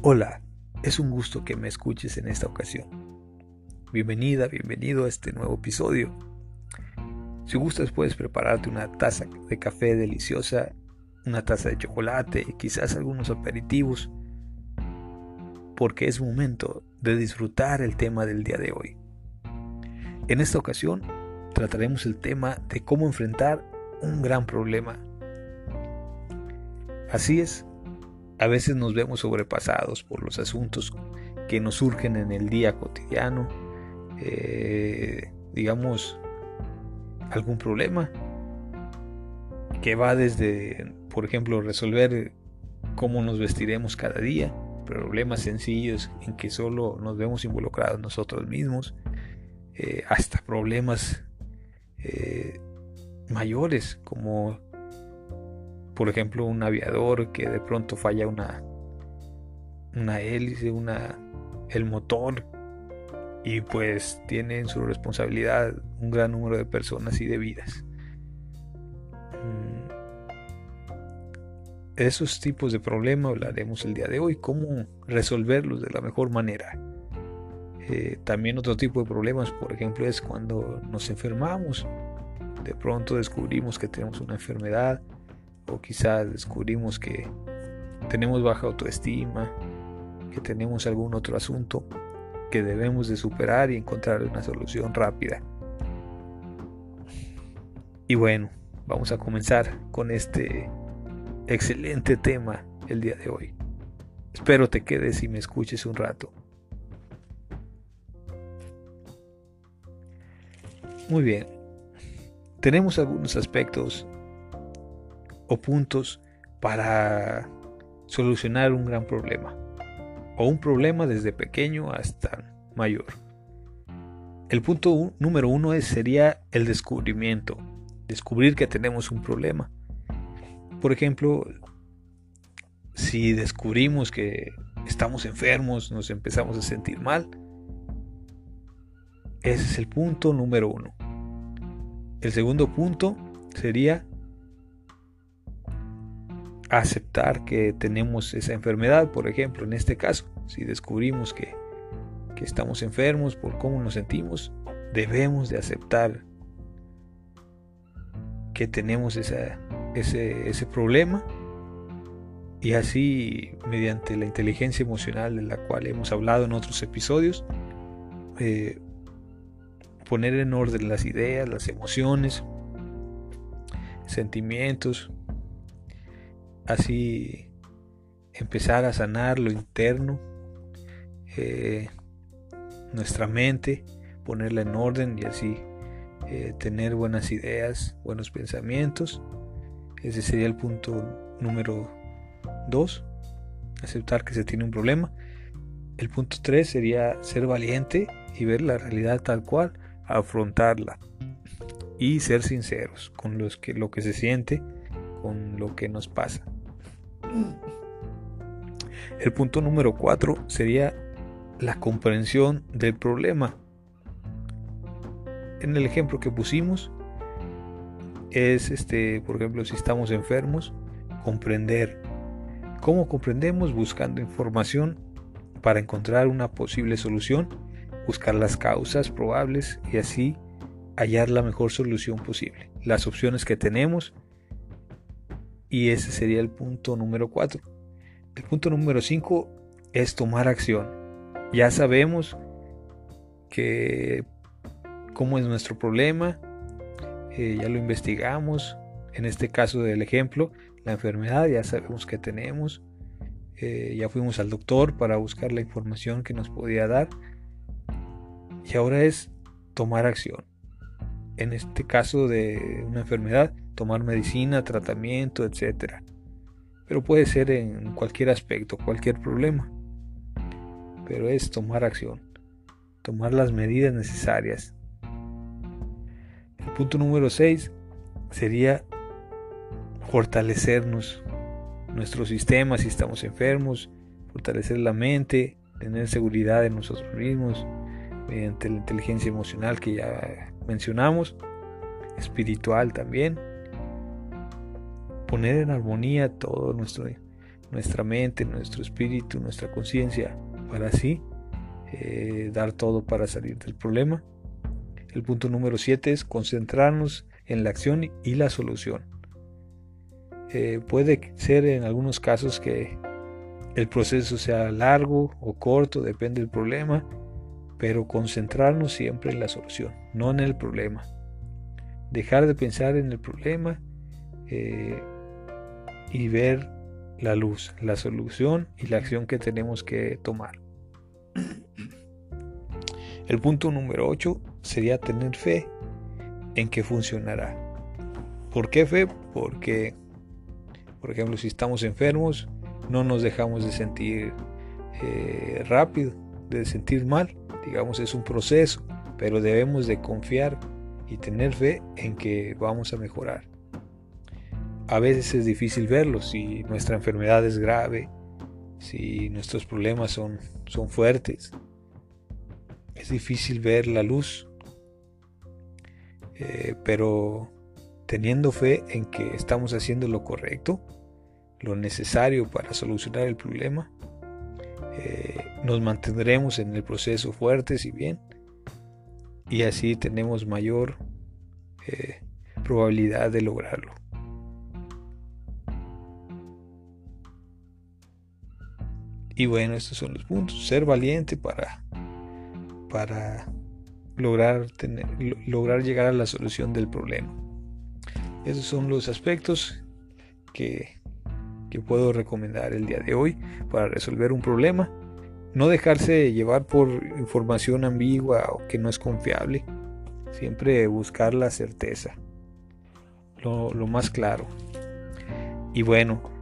Hola, es un gusto que me escuches en esta ocasión. Bienvenida, bienvenido a este nuevo episodio. Si gustas puedes prepararte una taza de café deliciosa, una taza de chocolate y quizás algunos aperitivos, porque es momento de disfrutar el tema del día de hoy. En esta ocasión trataremos el tema de cómo enfrentar un gran problema. Así es, a veces nos vemos sobrepasados por los asuntos que nos surgen en el día cotidiano, eh, digamos, algún problema que va desde, por ejemplo, resolver cómo nos vestiremos cada día, problemas sencillos en que solo nos vemos involucrados nosotros mismos, eh, hasta problemas eh, mayores como por ejemplo, un aviador que de pronto falla una, una hélice, una, el motor, y pues tiene en su responsabilidad un gran número de personas y de vidas. Mm, esos tipos de problemas hablaremos el día de hoy, cómo resolverlos de la mejor manera. Eh, también otro tipo de problemas, por ejemplo, es cuando nos enfermamos. De pronto descubrimos que tenemos una enfermedad o quizás descubrimos que tenemos baja autoestima, que tenemos algún otro asunto que debemos de superar y encontrar una solución rápida. Y bueno, vamos a comenzar con este excelente tema el día de hoy. Espero te quedes y me escuches un rato. Muy bien, tenemos algunos aspectos o puntos para solucionar un gran problema o un problema desde pequeño hasta mayor. El punto número uno es, sería el descubrimiento, descubrir que tenemos un problema. Por ejemplo, si descubrimos que estamos enfermos, nos empezamos a sentir mal, ese es el punto número uno. El segundo punto sería aceptar que tenemos esa enfermedad, por ejemplo, en este caso, si descubrimos que, estamos enfermos por cómo nos sentimos, debemos de aceptar que tenemos ese, ese problema. Y así mediante la inteligencia emocional de la cual hemos hablado en otros episodios, eh, poner en orden las ideas, las emociones, sentimientos, así empezar a sanar lo interno, eh, nuestra mente, ponerla en orden y así eh, tener buenas ideas, buenos pensamientos. Ese sería el punto número 2, aceptar que se tiene un problema. El punto 3 sería ser valiente y ver la realidad tal cual, afrontarla y ser sinceros con lo que se siente, con lo que nos pasa. El punto número 4 sería la comprensión del problema. En el ejemplo que pusimos es este, por ejemplo, si estamos enfermos, comprender. ¿Cómo comprendemos? Buscando información para encontrar una posible solución, buscar las causas probables y así hallar la mejor solución posible. Las opciones que tenemos y ese sería el punto número 4. El punto número 5 es tomar acción. Ya sabemos que cómo es nuestro problema, eh, ya lo investigamos, en este caso del ejemplo, la enfermedad, ya sabemos que tenemos, eh, ya fuimos al doctor para buscar la información que nos podía dar y ahora es tomar acción. En este caso de una enfermedad, tomar medicina, tratamiento, etc. Pero puede ser en cualquier aspecto, cualquier problema. Pero es tomar acción, tomar las medidas necesarias. El punto número 6 sería fortalecernos, nuestro sistema si estamos enfermos, fortalecer la mente, tener seguridad en nosotros mismos, mediante la inteligencia emocional que ya mencionamos, espiritual también, poner en armonía todo nuestro, nuestra mente, nuestro espíritu, nuestra conciencia, para así eh, dar todo para salir del problema. El punto número 7 es concentrarnos en la acción y la solución. Eh, puede ser en algunos casos que el proceso sea largo o corto, depende del problema, pero concentrarnos siempre en la solución, no en el problema. Dejar de pensar en el problema eh, y ver la luz, la solución y la acción que tenemos que tomar. El punto número 8 sería tener fe en que funcionará. ¿Por qué fe? Porque, por ejemplo, si estamos enfermos, no nos dejamos de sentir eh, rápido, de sentir mal. Digamos, es un proceso, pero debemos de confiar y tener fe en que vamos a mejorar. A veces es difícil verlo si nuestra enfermedad es grave, si nuestros problemas son, son fuertes. Es difícil ver la luz, eh, pero teniendo fe en que estamos haciendo lo correcto, lo necesario para solucionar el problema, eh, nos mantendremos en el proceso fuertes y bien, y así tenemos mayor eh, probabilidad de lograrlo. Y bueno, estos son los puntos. Ser valiente para, para lograr, tener, lograr llegar a la solución del problema. Esos son los aspectos que, que puedo recomendar el día de hoy para resolver un problema. No dejarse llevar por información ambigua o que no es confiable. Siempre buscar la certeza. Lo, lo más claro. Y bueno,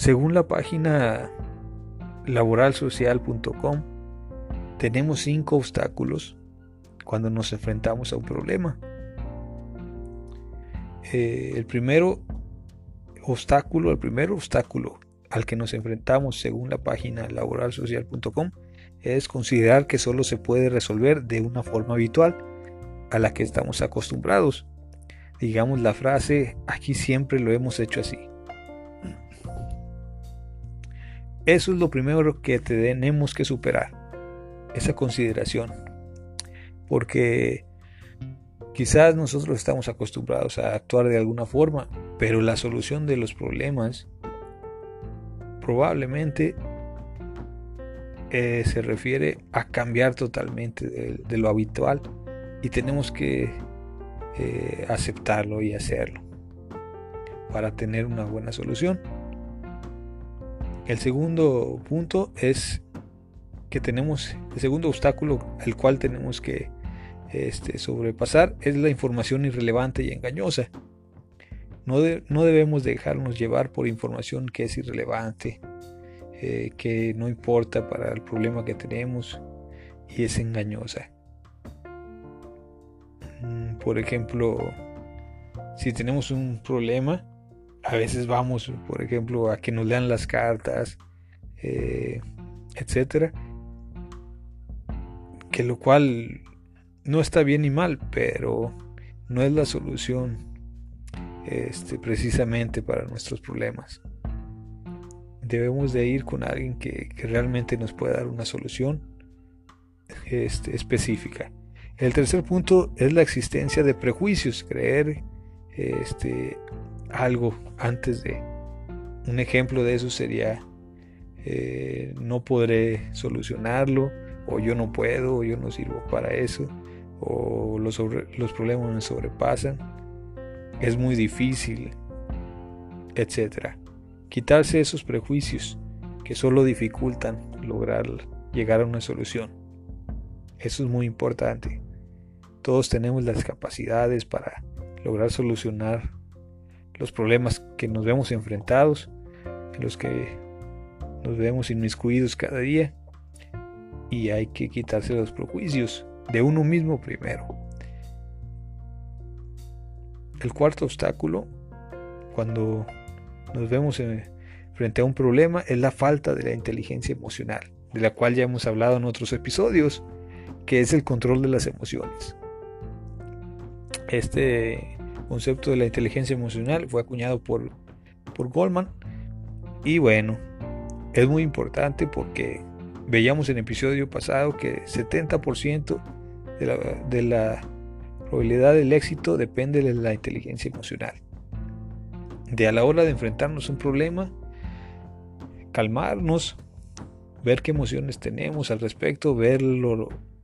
según la página laboralsocial.com, tenemos cinco obstáculos cuando nos enfrentamos a un problema. Eh, el primero obstáculo, el primer obstáculo al que nos enfrentamos según la página laboralsocial.com es considerar que solo se puede resolver de una forma habitual a la que estamos acostumbrados. Digamos la frase, aquí siempre lo hemos hecho así. Eso es lo primero que tenemos que superar, esa consideración. Porque quizás nosotros estamos acostumbrados a actuar de alguna forma, pero la solución de los problemas probablemente eh, se refiere a cambiar totalmente de, lo habitual y tenemos que eh, aceptarlo y hacerlo para tener una buena solución. El segundo punto es que tenemos, el segundo obstáculo al cual tenemos que este, sobrepasar es la información irrelevante y engañosa. No, no debemos dejarnos llevar por información que es irrelevante, eh, que no importa para el problema que tenemos y es engañosa. Mm, por ejemplo, si tenemos un problema, a veces vamos, por ejemplo, a que nos lean las cartas, eh, etcétera, que lo cual no está bien ni mal, pero no es la solución este, precisamente para nuestros problemas. Debemos de ir con alguien que, realmente nos pueda dar una solución este, específica. El tercer punto es la existencia de prejuicios, creer este, algo antes de. Un ejemplo de eso sería eh, no podré solucionarlo, o yo no puedo, o yo no sirvo para eso, o los, los problemas me sobrepasan, es muy difícil, etc. Quitarse esos prejuicios que solo dificultan lograr llegar a una solución. Eso es muy importante. Todos tenemos las capacidades para lograr solucionar los problemas que nos vemos enfrentados, en los que nos vemos inmiscuidos cada día y hay que quitarse los prejuicios de uno mismo primero. El cuarto obstáculo, cuando nos vemos frente a un problema, es la falta de la inteligencia emocional, de la cual ya hemos hablado en otros episodios, que es el control de las emociones. Este concepto de la inteligencia emocional fue acuñado por, por Goldman. Y bueno, es muy importante porque veíamos en el episodio pasado que 70% de la, de la probabilidad del éxito depende de la inteligencia emocional. De a la hora de enfrentarnos a un problema, calmarnos, ver qué emociones tenemos al respecto, ver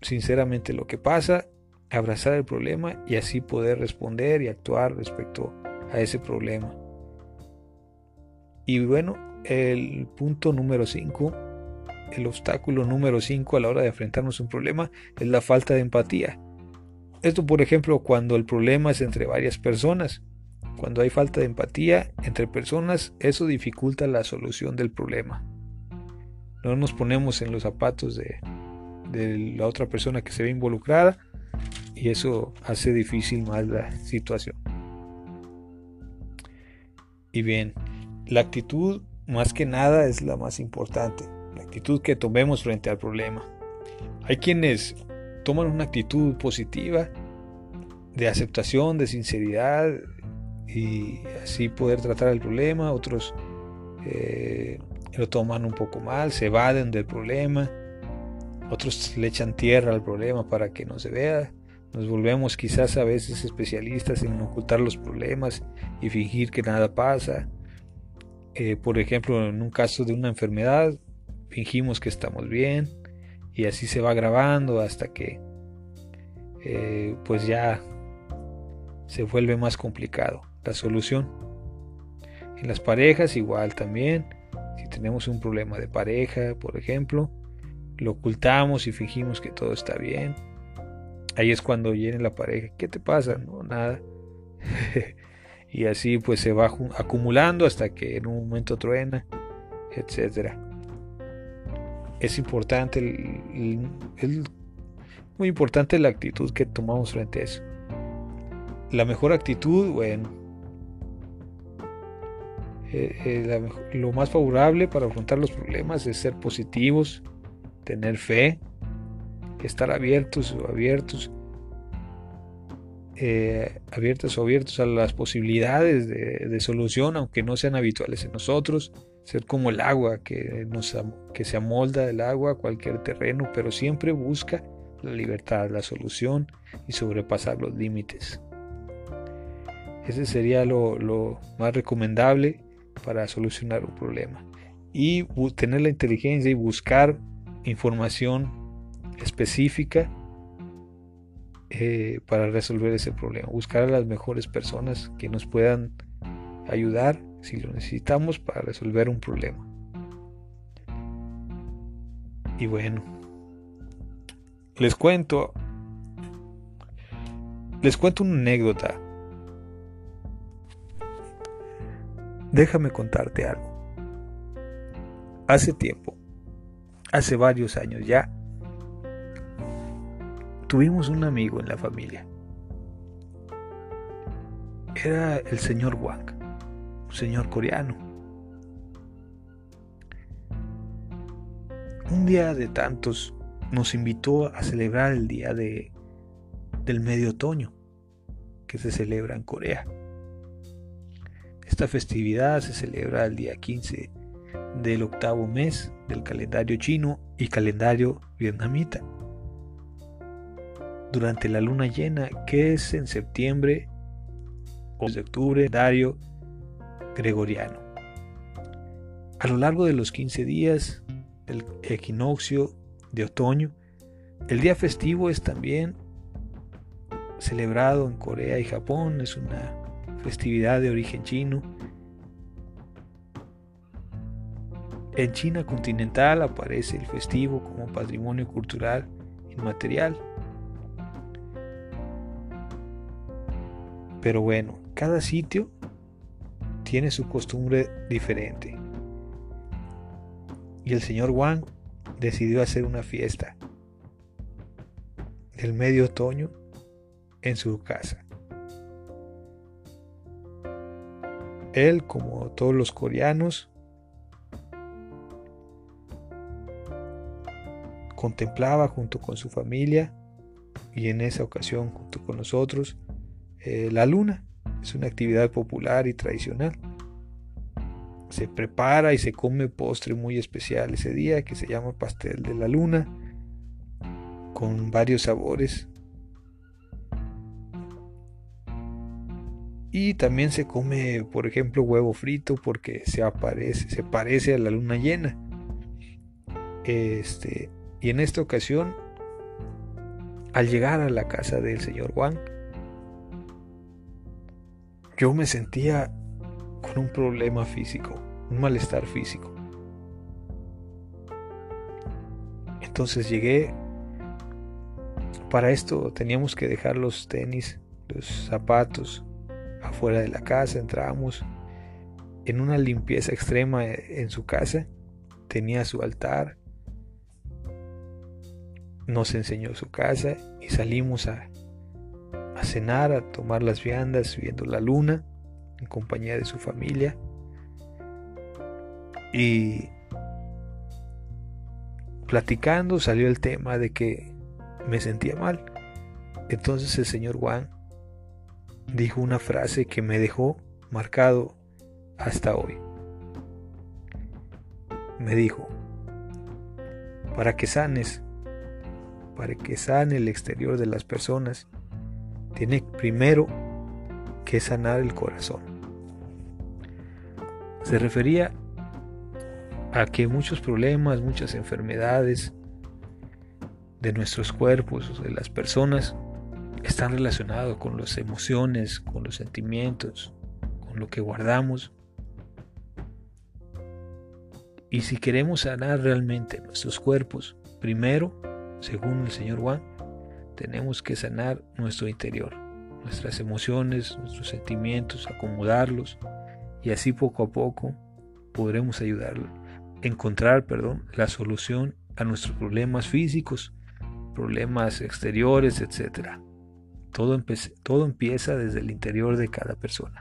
sinceramente lo que pasa, abrazar el problema y así poder responder y actuar respecto a ese problema. Y bueno, el punto número 5, el obstáculo número 5 a la hora de enfrentarnos a un problema es la falta de empatía. Esto, por ejemplo, cuando el problema es entre varias personas. Cuando hay falta de empatía entre personas, eso dificulta la solución del problema. No nos ponemos en los zapatos de, la otra persona que se ve involucrada y eso hace difícil más la situación. Y bien, la actitud más que nada es la más importante, la actitud que tomemos frente al problema. Hay quienes toman una actitud positiva de aceptación, de sinceridad, y así poder tratar el problema. Otros eh, lo toman un poco mal, se evaden del problema. Otros le echan tierra al problema para que no se vea. Nos volvemos quizás a veces especialistas en ocultar los problemas y fingir que nada pasa. Eh, por ejemplo, en un caso de una enfermedad, fingimos que estamos bien y así se va grabando hasta que eh, pues ya se vuelve más complicado la solución. En las parejas igual también. Si tenemos un problema de pareja, por ejemplo, lo ocultamos y fingimos que todo está bien. Ahí es cuando viene la pareja. ¿Qué te pasa? No, nada. y así pues se va acumulando hasta que en un momento truena, etcétera. Es importante, muy importante la actitud que tomamos frente a eso. La mejor actitud, bueno, eh, eh, lo más favorable para afrontar los problemas es ser positivos, tener fe, estar abiertos o abiertos, eh, abiertos o abiertos a las posibilidades de, solución, aunque no sean habituales en nosotros, ser como el agua que, nos, que se amolda del agua a cualquier terreno, pero siempre busca la libertad, la solución y sobrepasar los límites. Ese sería lo, lo más recomendable para solucionar un problema. Y tener la inteligencia y buscar información específica eh, para resolver ese problema. Buscar a las mejores personas que nos puedan ayudar si lo necesitamos para resolver un problema. Y bueno, les cuento, les cuento una anécdota Déjame contarte algo. Hace tiempo, hace varios años ya, tuvimos un amigo en la familia. Era el señor Wang, un señor coreano. Un día de tantos nos invitó a celebrar el día de, del medio otoño que se celebra en Corea. Esta festividad se celebra el día 15 del octavo mes del calendario chino y calendario vietnamita. Durante la luna llena, que es en septiembre o de octubre, calendario gregoriano. A lo largo de los 15 días del equinoccio de otoño, el día festivo es también celebrado en Corea y Japón, es una festividad de origen chino. En China continental aparece el festivo como patrimonio cultural inmaterial. Pero bueno, cada sitio tiene su costumbre diferente. Y el señor Wang decidió hacer una fiesta del medio otoño en su casa. Él, como todos los coreanos, contemplaba junto con su familia y en esa ocasión junto con nosotros eh, la luna. Es una actividad popular y tradicional. se prepara y se come postre muy especial ese día que se llama pastel de la luna con varios sabores. Y también se come, por ejemplo, huevo frito porque se aparece, se parece a la luna llena. Este, y en esta ocasión, al llegar a la casa del señor Juan, yo me sentía con un problema físico, un malestar físico. Entonces llegué, para esto teníamos que dejar los tenis, los zapatos afuera de la casa, entramos en una limpieza extrema en su casa, tenía su altar, nos enseñó su casa y salimos a, a cenar, a tomar las viandas viendo la luna en compañía de su familia. Y platicando salió el tema de que me sentía mal. Entonces el señor Juan dijo una frase que me dejó marcado hasta hoy. Me dijo, para que sanes, para que sane el exterior de las personas, tiene primero que sanar el corazón. Se refería a que muchos problemas, muchas enfermedades de nuestros cuerpos, de las personas, están relacionados con las emociones, con los sentimientos, con lo que guardamos. Y si queremos sanar realmente nuestros cuerpos, primero, según el señor Juan, tenemos que sanar nuestro interior, nuestras emociones, nuestros sentimientos, acomodarlos y así poco a poco podremos ayudarlo, encontrar, perdón, la solución a nuestros problemas físicos, problemas exteriores, etcétera. Todo, todo empieza desde el interior de cada persona.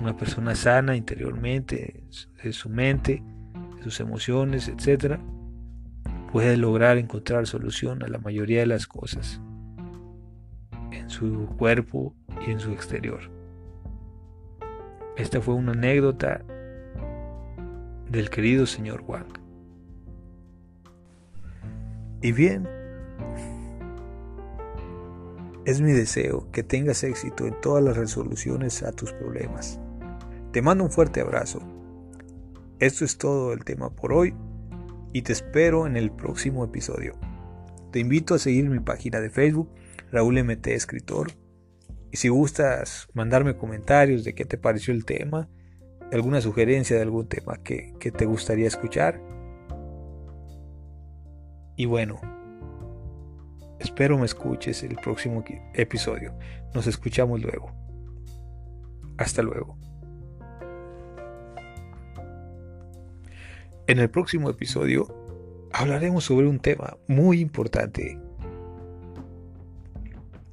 Una persona sana interiormente, de su mente, sus emociones, etc., puede lograr encontrar solución a la mayoría de las cosas en su cuerpo y en su exterior. Esta fue una anécdota del querido señor Wang. Y bien, es mi deseo que tengas éxito en todas las resoluciones a tus problemas. Te mando un fuerte abrazo. Esto es todo el tema por hoy y te espero en el próximo episodio. Te invito a seguir mi página de Facebook, Raúl MT Escritor. Y si gustas mandarme comentarios de qué te pareció el tema, alguna sugerencia de algún tema que, que te gustaría escuchar. Y bueno, Espero me escuches el próximo episodio. Nos escuchamos luego. Hasta luego. En el próximo episodio hablaremos sobre un tema muy importante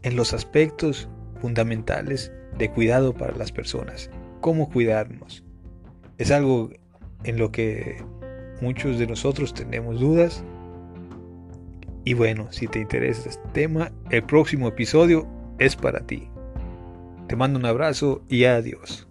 en los aspectos fundamentales de cuidado para las personas. Cómo cuidarnos. Es algo en lo que muchos de nosotros tenemos dudas y bueno, si te interesa este tema, el próximo episodio es para ti. Te mando un abrazo y adiós.